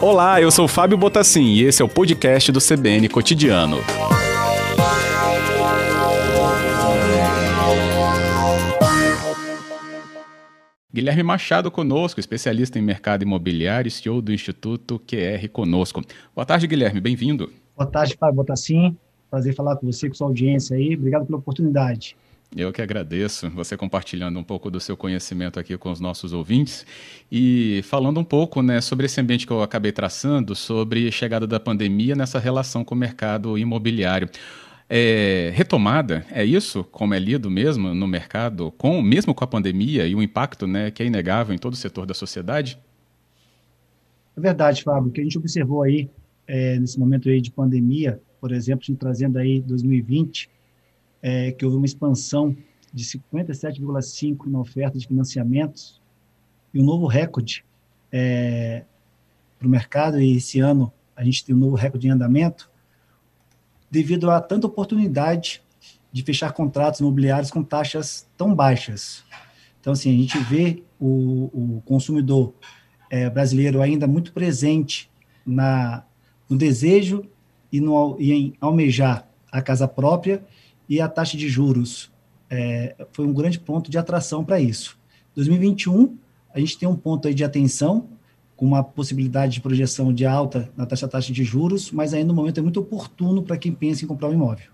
Olá, eu sou Fábio Botassin e esse é o podcast do CBN Cotidiano. Guilherme Machado conosco, especialista em mercado imobiliário e CEO do Instituto QR conosco. Boa tarde, Guilherme, bem-vindo. Boa tarde, Fábio Botassin. Prazer falar com você, com sua audiência aí. Obrigado pela oportunidade. Eu que agradeço você compartilhando um pouco do seu conhecimento aqui com os nossos ouvintes e falando um pouco né, sobre esse ambiente que eu acabei traçando, sobre a chegada da pandemia nessa relação com o mercado imobiliário. É, retomada, é isso como é lido mesmo no mercado, com mesmo com a pandemia e o impacto né, que é inegável em todo o setor da sociedade? É verdade, Fábio. Que a gente observou aí é, nesse momento aí de pandemia, por exemplo, trazendo aí 2020, é, que houve uma expansão de 57,5% na oferta de financiamentos e um novo recorde é, para o mercado, e esse ano a gente tem um novo recorde em andamento, devido a tanta oportunidade de fechar contratos imobiliários com taxas tão baixas. Então, assim, a gente vê o, o consumidor é, brasileiro ainda muito presente na, no desejo e, no, e em almejar a casa própria, e a taxa de juros é, foi um grande ponto de atração para isso. 2021, a gente tem um ponto aí de atenção, com uma possibilidade de projeção de alta na taxa, taxa de juros, mas ainda no momento é muito oportuno para quem pensa em comprar um imóvel.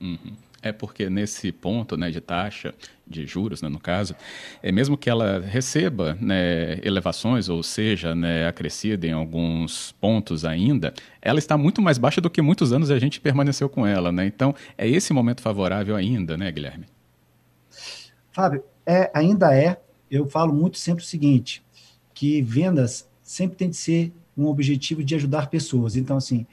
Uhum. É porque nesse ponto né, de taxa, de juros, né, no caso, é mesmo que ela receba né, elevações, ou seja, né, acrescida em alguns pontos ainda, ela está muito mais baixa do que muitos anos a gente permaneceu com ela. Né? Então, é esse momento favorável ainda, né, Guilherme? Fábio, é, ainda é. Eu falo muito sempre o seguinte, que vendas sempre tem que ser um objetivo de ajudar pessoas. Então, assim,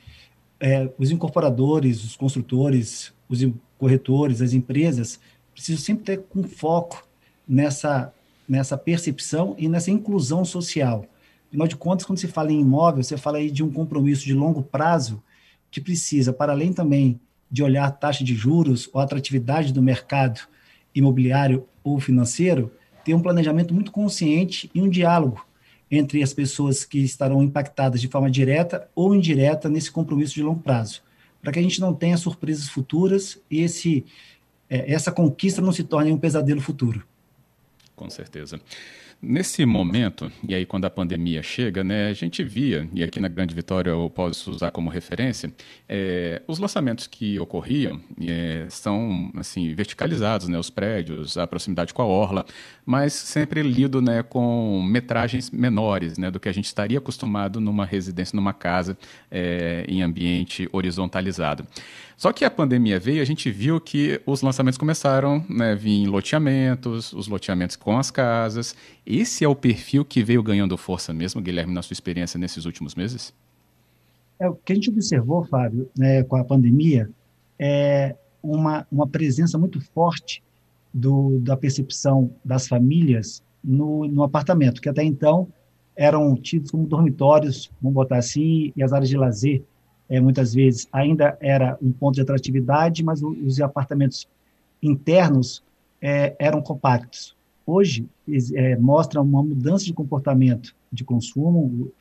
é, os incorporadores, os construtores, os corretores, as empresas, precisam sempre ter com foco nessa, nessa percepção e nessa inclusão social. Afinal de contas, quando se fala em imóvel, você fala aí de um compromisso de longo prazo que precisa, para além também de olhar a taxa de juros ou a atratividade do mercado imobiliário ou financeiro, ter um planejamento muito consciente e um diálogo entre as pessoas que estarão impactadas de forma direta ou indireta nesse compromisso de longo prazo para que a gente não tenha surpresas futuras e esse, é, essa conquista não se torne um pesadelo futuro. Com certeza. Nesse momento, e aí quando a pandemia chega, né, a gente via, e aqui na Grande Vitória eu posso usar como referência, é, os lançamentos que ocorriam é, são assim, verticalizados, né, os prédios, a proximidade com a orla, mas sempre lido né, com metragens menores né, do que a gente estaria acostumado numa residência, numa casa é, em ambiente horizontalizado. Só que a pandemia veio, a gente viu que os lançamentos começaram né, vir em loteamentos, os loteamentos com as casas. Esse é o perfil que veio ganhando força mesmo, Guilherme, na sua experiência nesses últimos meses? É, o que a gente observou, Fábio, né, com a pandemia, é uma, uma presença muito forte do, da percepção das famílias no, no apartamento, que até então eram tidos como dormitórios, vamos botar assim, e as áreas de lazer é, muitas vezes ainda era um ponto de atratividade, mas os apartamentos internos é, eram compactos. Hoje, é, mostra uma mudança de comportamento de consumo,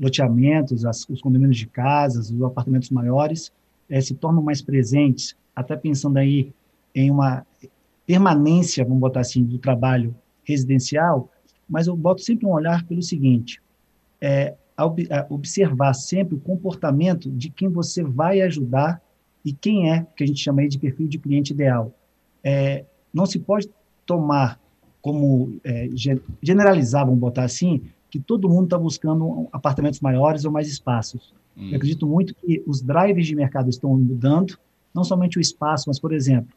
loteamentos, as, os condomínios de casas, os apartamentos maiores é, se tornam mais presentes, até pensando aí em uma permanência, vamos botar assim, do trabalho residencial, mas eu boto sempre um olhar pelo seguinte, é, observar sempre o comportamento de quem você vai ajudar e quem é, que a gente chama aí de perfil de cliente ideal. É, não se pode tomar como, é, generalizar, vamos botar assim, que todo mundo está buscando apartamentos maiores ou mais espaços. Hum. Eu acredito muito que os drivers de mercado estão mudando, não somente o espaço, mas, por exemplo,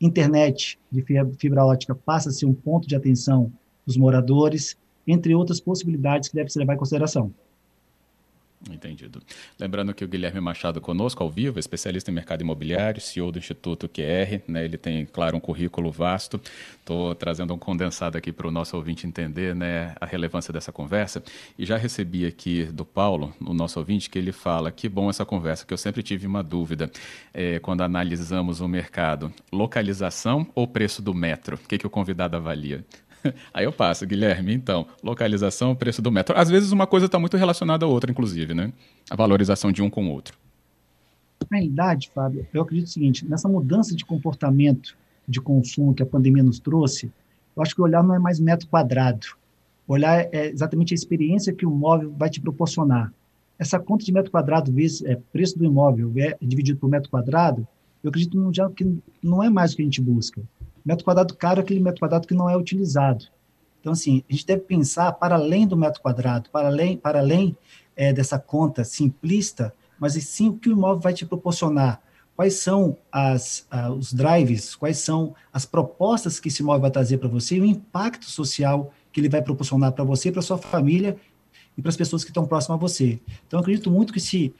internet de fibra ótica passa a ser um ponto de atenção dos moradores, entre outras possibilidades que deve se levar em consideração. Entendido. Lembrando que o Guilherme Machado conosco ao vivo, especialista em mercado imobiliário, CEO do Instituto QR, né? ele tem, claro, um currículo vasto. Estou trazendo um condensado aqui para o nosso ouvinte entender né, a relevância dessa conversa. E já recebi aqui do Paulo, o nosso ouvinte, que ele fala que bom essa conversa, que eu sempre tive uma dúvida é, quando analisamos o mercado. Localização ou preço do metro? O que, que o convidado avalia? Aí eu passo, Guilherme, então, localização, preço do metro. Às vezes uma coisa está muito relacionada à outra, inclusive, né? A valorização de um com o outro. Na realidade, Fábio, eu acredito o seguinte, nessa mudança de comportamento de consumo que a pandemia nos trouxe, eu acho que o olhar não é mais metro quadrado. Olhar é exatamente a experiência que o imóvel vai te proporcionar. Essa conta de metro quadrado vezes é, preço do imóvel é dividido por metro quadrado, eu acredito que não é mais o que a gente busca. Metro quadrado caro é aquele metro quadrado que não é utilizado. Então, assim, a gente deve pensar para além do metro quadrado, para além, para além é, dessa conta simplista, mas sim o que o imóvel vai te proporcionar. Quais são as, os drives, quais são as propostas que esse imóvel vai trazer para você e o impacto social que ele vai proporcionar para você, para sua família e para as pessoas que estão próximas a você. Então, acredito muito que esse,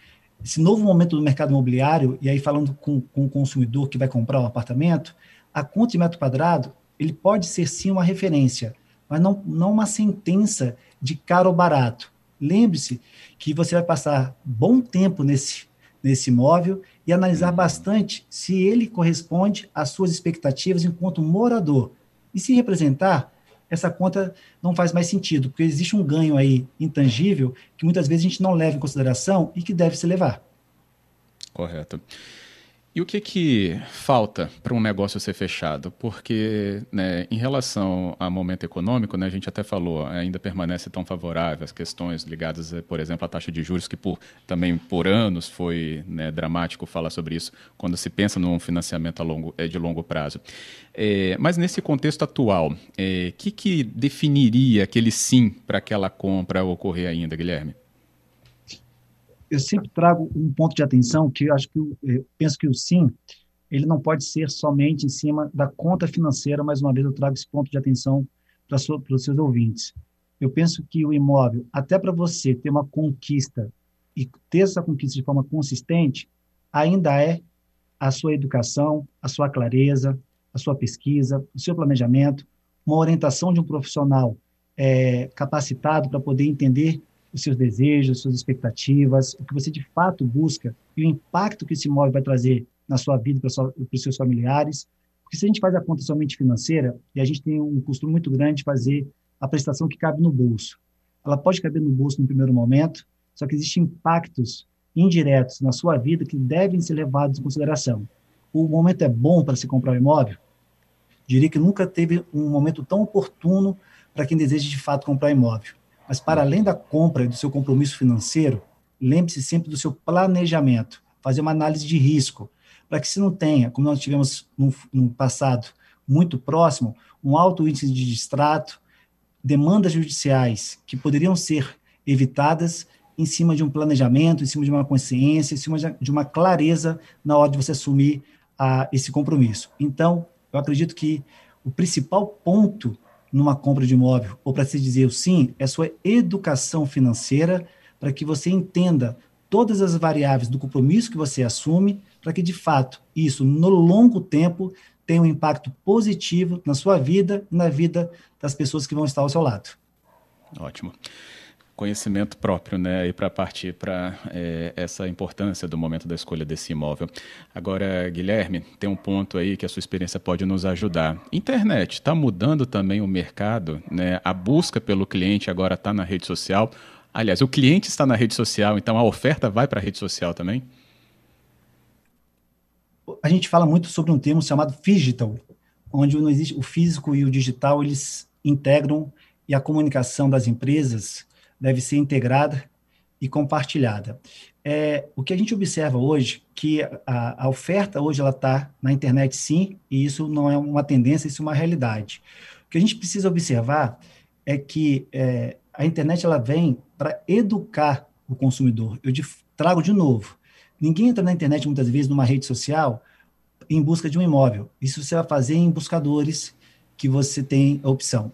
esse novo momento do mercado imobiliário, e aí falando com, com o consumidor que vai comprar um apartamento, a conta de metro quadrado, ele pode ser sim uma referência, mas não, não uma sentença de caro ou barato. Lembre-se que você vai passar bom tempo nesse, nesse imóvel e analisar uhum. bastante se ele corresponde às suas expectativas enquanto morador. E se representar, essa conta não faz mais sentido, porque existe um ganho aí intangível que muitas vezes a gente não leva em consideração e que deve se levar. Correto. E o que, que falta para um negócio ser fechado? Porque, né, em relação ao momento econômico, né, a gente até falou, ainda permanece tão favorável as questões ligadas, eh, por exemplo, à taxa de juros, que por, também por anos foi né, dramático falar sobre isso, quando se pensa num financiamento a longo, é, de longo prazo. É, mas nesse contexto atual, o é, que, que definiria aquele sim para aquela compra ocorrer ainda, Guilherme? Eu sempre trago um ponto de atenção que eu acho que eu, eu penso que o sim ele não pode ser somente em cima da conta financeira. Mais uma vez eu trago esse ponto de atenção para, para os seus ouvintes. Eu penso que o imóvel, até para você ter uma conquista e ter essa conquista de forma consistente, ainda é a sua educação, a sua clareza, a sua pesquisa, o seu planejamento, uma orientação de um profissional é, capacitado para poder entender os seus desejos, suas expectativas, o que você de fato busca e o impacto que esse imóvel vai trazer na sua vida para, para os seus familiares. Porque se a gente faz a conta somente financeira, e a gente tem um custo muito grande de fazer a prestação que cabe no bolso. Ela pode caber no bolso no primeiro momento, só que existem impactos indiretos na sua vida que devem ser levados em consideração. O momento é bom para se comprar um imóvel? Diria que nunca teve um momento tão oportuno para quem deseja de fato comprar imóvel. Mas para além da compra e do seu compromisso financeiro, lembre-se sempre do seu planejamento, fazer uma análise de risco, para que se não tenha, como nós tivemos no, passado muito próximo, um alto índice de distrato, demandas judiciais que poderiam ser evitadas em cima de um planejamento, em cima de uma consciência, em cima de uma clareza na hora de você assumir a, esse compromisso. Então, eu acredito que o principal ponto numa compra de imóvel, ou para se dizer o sim, é sua educação financeira, para que você entenda todas as variáveis do compromisso que você assume, para que de fato isso, no longo tempo, tenha um impacto positivo na sua vida e na vida das pessoas que vão estar ao seu lado. Ótimo conhecimento próprio, né, e para partir para é, essa importância do momento da escolha desse imóvel. Agora, Guilherme, tem um ponto aí que a sua experiência pode nos ajudar. Internet está mudando também o mercado, né? A busca pelo cliente agora está na rede social. Aliás, o cliente está na rede social, então a oferta vai para a rede social também. A gente fala muito sobre um termo chamado digital, onde não existe o físico e o digital eles integram e a comunicação das empresas deve ser integrada e compartilhada. É, o que a gente observa hoje, que a, a oferta hoje ela está na internet sim, e isso não é uma tendência, isso é uma realidade. O que a gente precisa observar é que é, a internet ela vem para educar o consumidor. Eu de, trago de novo. Ninguém entra na internet muitas vezes numa rede social em busca de um imóvel. Isso você vai fazer em buscadores que você tem a opção.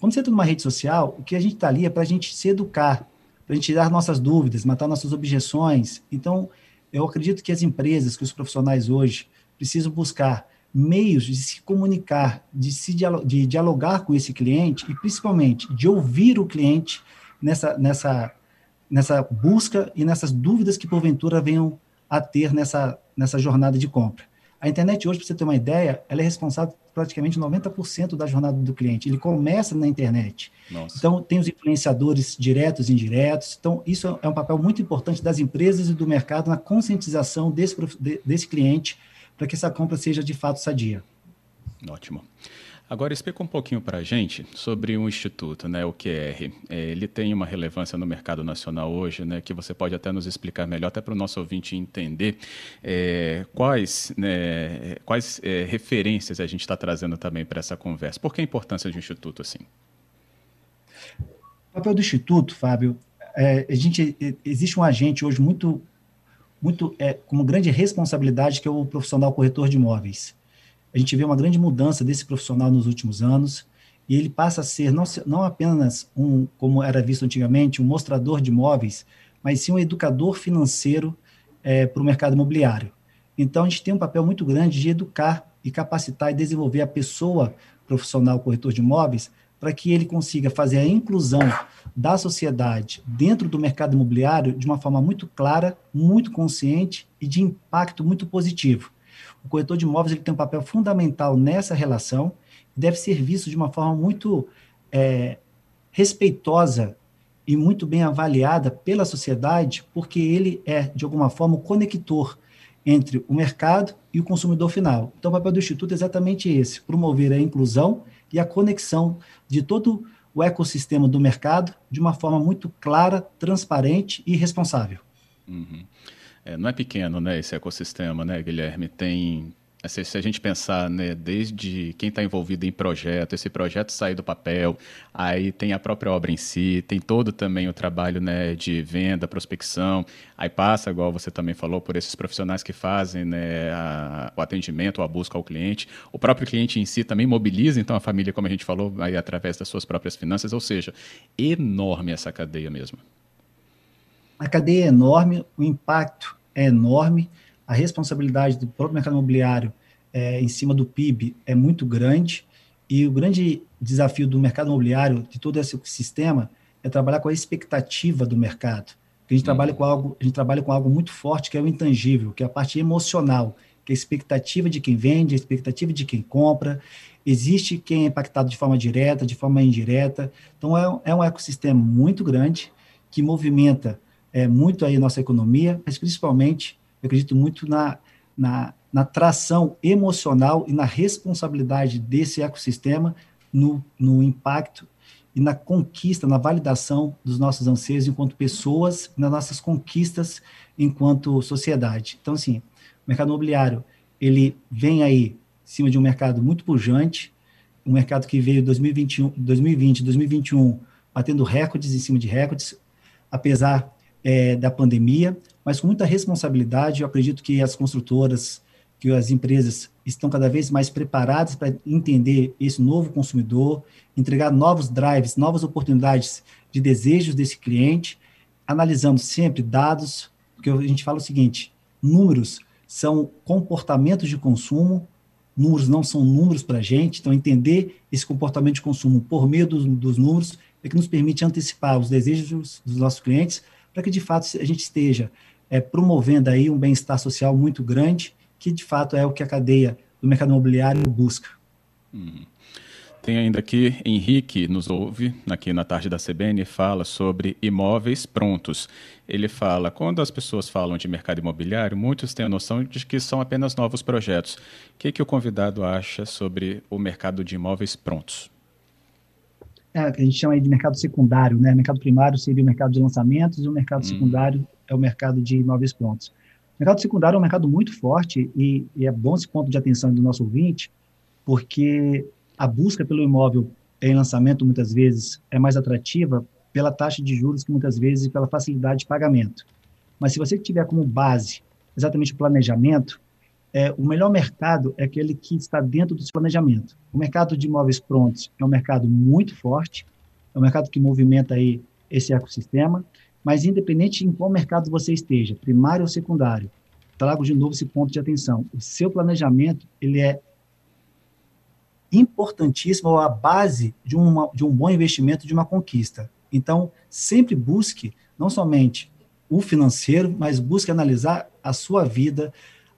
Quando você entra numa rede social, o que a gente está ali é para a gente se educar, para a gente tirar nossas dúvidas, matar nossas objeções. Então, eu acredito que as empresas, que os profissionais hoje precisam buscar meios de se comunicar, de, se de dialogar com esse cliente e, principalmente, de ouvir o cliente nessa, nessa, nessa busca e nessas dúvidas que, porventura, venham a ter nessa, nessa jornada de compra. A internet hoje, para você ter uma ideia, ela é responsável por praticamente 90% da jornada do cliente. Ele começa na internet. Nossa. Então, tem os influenciadores diretos e indiretos. Então, isso é um papel muito importante das empresas e do mercado na conscientização desse, desse cliente para que essa compra seja de fato sadia. Ótimo. Agora explica um pouquinho para a gente sobre o Instituto, né, o QR. É, ele tem uma relevância no mercado nacional hoje, né, que você pode até nos explicar melhor, até para o nosso ouvinte entender é, quais, né, quais é, referências a gente está trazendo também para essa conversa. Por que a importância de um Instituto assim? O papel do Instituto, Fábio, é, a gente, existe um agente hoje muito, muito é, com grande responsabilidade, que é o profissional corretor de imóveis a gente vê uma grande mudança desse profissional nos últimos anos, e ele passa a ser não, não apenas um, como era visto antigamente, um mostrador de imóveis, mas sim um educador financeiro é, para o mercado imobiliário. Então, a gente tem um papel muito grande de educar e capacitar e desenvolver a pessoa profissional corretor de imóveis para que ele consiga fazer a inclusão da sociedade dentro do mercado imobiliário de uma forma muito clara, muito consciente e de impacto muito positivo. O corretor de imóveis ele tem um papel fundamental nessa relação e deve ser visto de uma forma muito é, respeitosa e muito bem avaliada pela sociedade, porque ele é, de alguma forma, o conector entre o mercado e o consumidor final. Então, o papel do Instituto é exatamente esse: promover a inclusão e a conexão de todo o ecossistema do mercado de uma forma muito clara, transparente e responsável. Uhum. É, não é pequeno, né, esse ecossistema, né, Guilherme? Tem, assim, se a gente pensar, né, desde quem está envolvido em projeto, esse projeto sair do papel, aí tem a própria obra em si, tem todo também o trabalho, né, de venda, prospecção, aí passa, igual você também falou, por esses profissionais que fazem, né, a, o atendimento, a busca ao cliente, o próprio cliente em si também mobiliza, então, a família, como a gente falou, aí através das suas próprias finanças, ou seja, enorme essa cadeia mesmo. A cadeia é enorme, o impacto é enorme, a responsabilidade do próprio mercado imobiliário é, em cima do PIB é muito grande, e o grande desafio do mercado imobiliário, de todo esse sistema, é trabalhar com a expectativa do mercado. a gente, trabalha uhum. com algo, a gente trabalha com algo muito forte, que é o intangível, que é a parte emocional, que é a expectativa de quem vende, a expectativa de quem compra. Existe quem é impactado de forma direta, de forma indireta. Então, é, é um ecossistema muito grande que movimenta é, muito aí nossa economia, mas principalmente eu acredito muito na, na, na tração emocional e na responsabilidade desse ecossistema no, no impacto e na conquista, na validação dos nossos anseios enquanto pessoas, nas nossas conquistas enquanto sociedade. Então, assim, o mercado imobiliário, ele vem aí em cima de um mercado muito pujante, um mercado que veio 2021, 2020, 2021, batendo recordes em cima de recordes, apesar é, da pandemia, mas com muita responsabilidade. Eu acredito que as construtoras, que as empresas estão cada vez mais preparadas para entender esse novo consumidor, entregar novos drives, novas oportunidades de desejos desse cliente, analisando sempre dados, porque a gente fala o seguinte: números são comportamentos de consumo, números não são números para a gente, então entender esse comportamento de consumo por meio dos, dos números é que nos permite antecipar os desejos dos nossos clientes para que de fato a gente esteja é, promovendo aí um bem-estar social muito grande, que de fato é o que a cadeia do mercado imobiliário busca. Uhum. Tem ainda aqui, Henrique nos ouve, aqui na tarde da CBN, fala sobre imóveis prontos. Ele fala, quando as pessoas falam de mercado imobiliário, muitos têm a noção de que são apenas novos projetos. O que, que o convidado acha sobre o mercado de imóveis prontos? É, que a gente chama de mercado secundário, né? O mercado primário seria o mercado de lançamentos e o mercado hum. secundário é o mercado de imóveis prontos. O mercado secundário é um mercado muito forte e, e, é bom esse ponto de atenção do nosso ouvinte, porque a busca pelo imóvel em lançamento muitas vezes é mais atrativa pela taxa de juros que muitas vezes pela facilidade de pagamento. Mas se você tiver como base exatamente o planejamento, é, o melhor mercado é aquele que está dentro do seu planejamento. O mercado de imóveis prontos é um mercado muito forte, é um mercado que movimenta aí esse ecossistema, mas independente em qual mercado você esteja, primário ou secundário, trago de novo esse ponto de atenção. O seu planejamento, ele é importantíssimo, a base de, uma, de um bom investimento, de uma conquista. Então, sempre busque, não somente o financeiro, mas busque analisar a sua vida,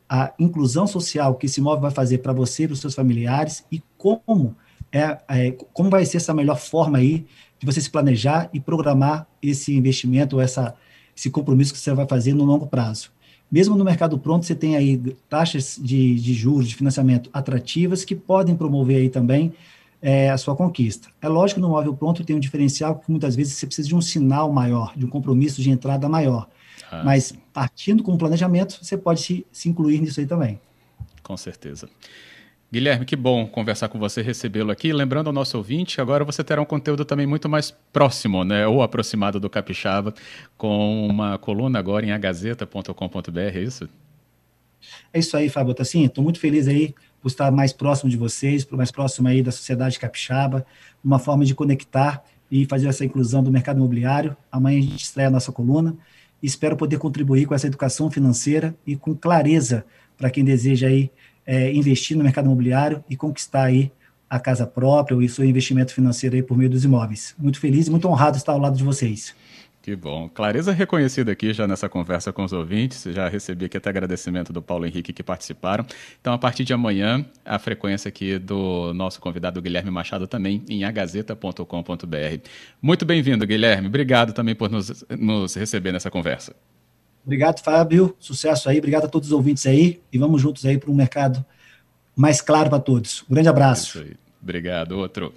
a inclusão social que esse imóvel vai fazer para você e para os seus familiares e como é, é, como vai ser essa melhor forma aí de você se planejar e programar esse investimento, essa, esse compromisso que você vai fazer no longo prazo. Mesmo no mercado pronto, você tem aí taxas de, de juros, de financiamento atrativas que podem promover aí também é, a sua conquista. É lógico que no móvel pronto tem um diferencial que muitas vezes você precisa de um sinal maior, de um compromisso de entrada maior. Ah, Mas partindo com o planejamento, você pode se, se incluir nisso aí também. Com certeza. Guilherme, que bom conversar com você, recebê-lo aqui. Lembrando ao nosso ouvinte, agora você terá um conteúdo também muito mais próximo, né, ou aproximado do Capixaba, com uma coluna agora em agazeta.com.br, é isso? É isso aí, Fábio. Assim, estou muito feliz aí por estar mais próximo de vocês, por mais próximo aí da sociedade capixaba, uma forma de conectar e fazer essa inclusão do mercado imobiliário. Amanhã a gente estreia a nossa coluna espero poder contribuir com essa educação financeira e com clareza para quem deseja aí é, investir no mercado imobiliário e conquistar aí a casa própria ou seu investimento financeiro aí por meio dos imóveis. Muito feliz e muito honrado estar ao lado de vocês. Que bom. Clareza reconhecida aqui já nessa conversa com os ouvintes. Já recebi aqui até agradecimento do Paulo Henrique que participaram. Então, a partir de amanhã, a frequência aqui do nosso convidado Guilherme Machado também em agazeta.com.br. Muito bem-vindo, Guilherme. Obrigado também por nos, nos receber nessa conversa. Obrigado, Fábio. Sucesso aí. Obrigado a todos os ouvintes aí. E vamos juntos aí para um mercado mais claro para todos. Um grande abraço. Obrigado. Outro.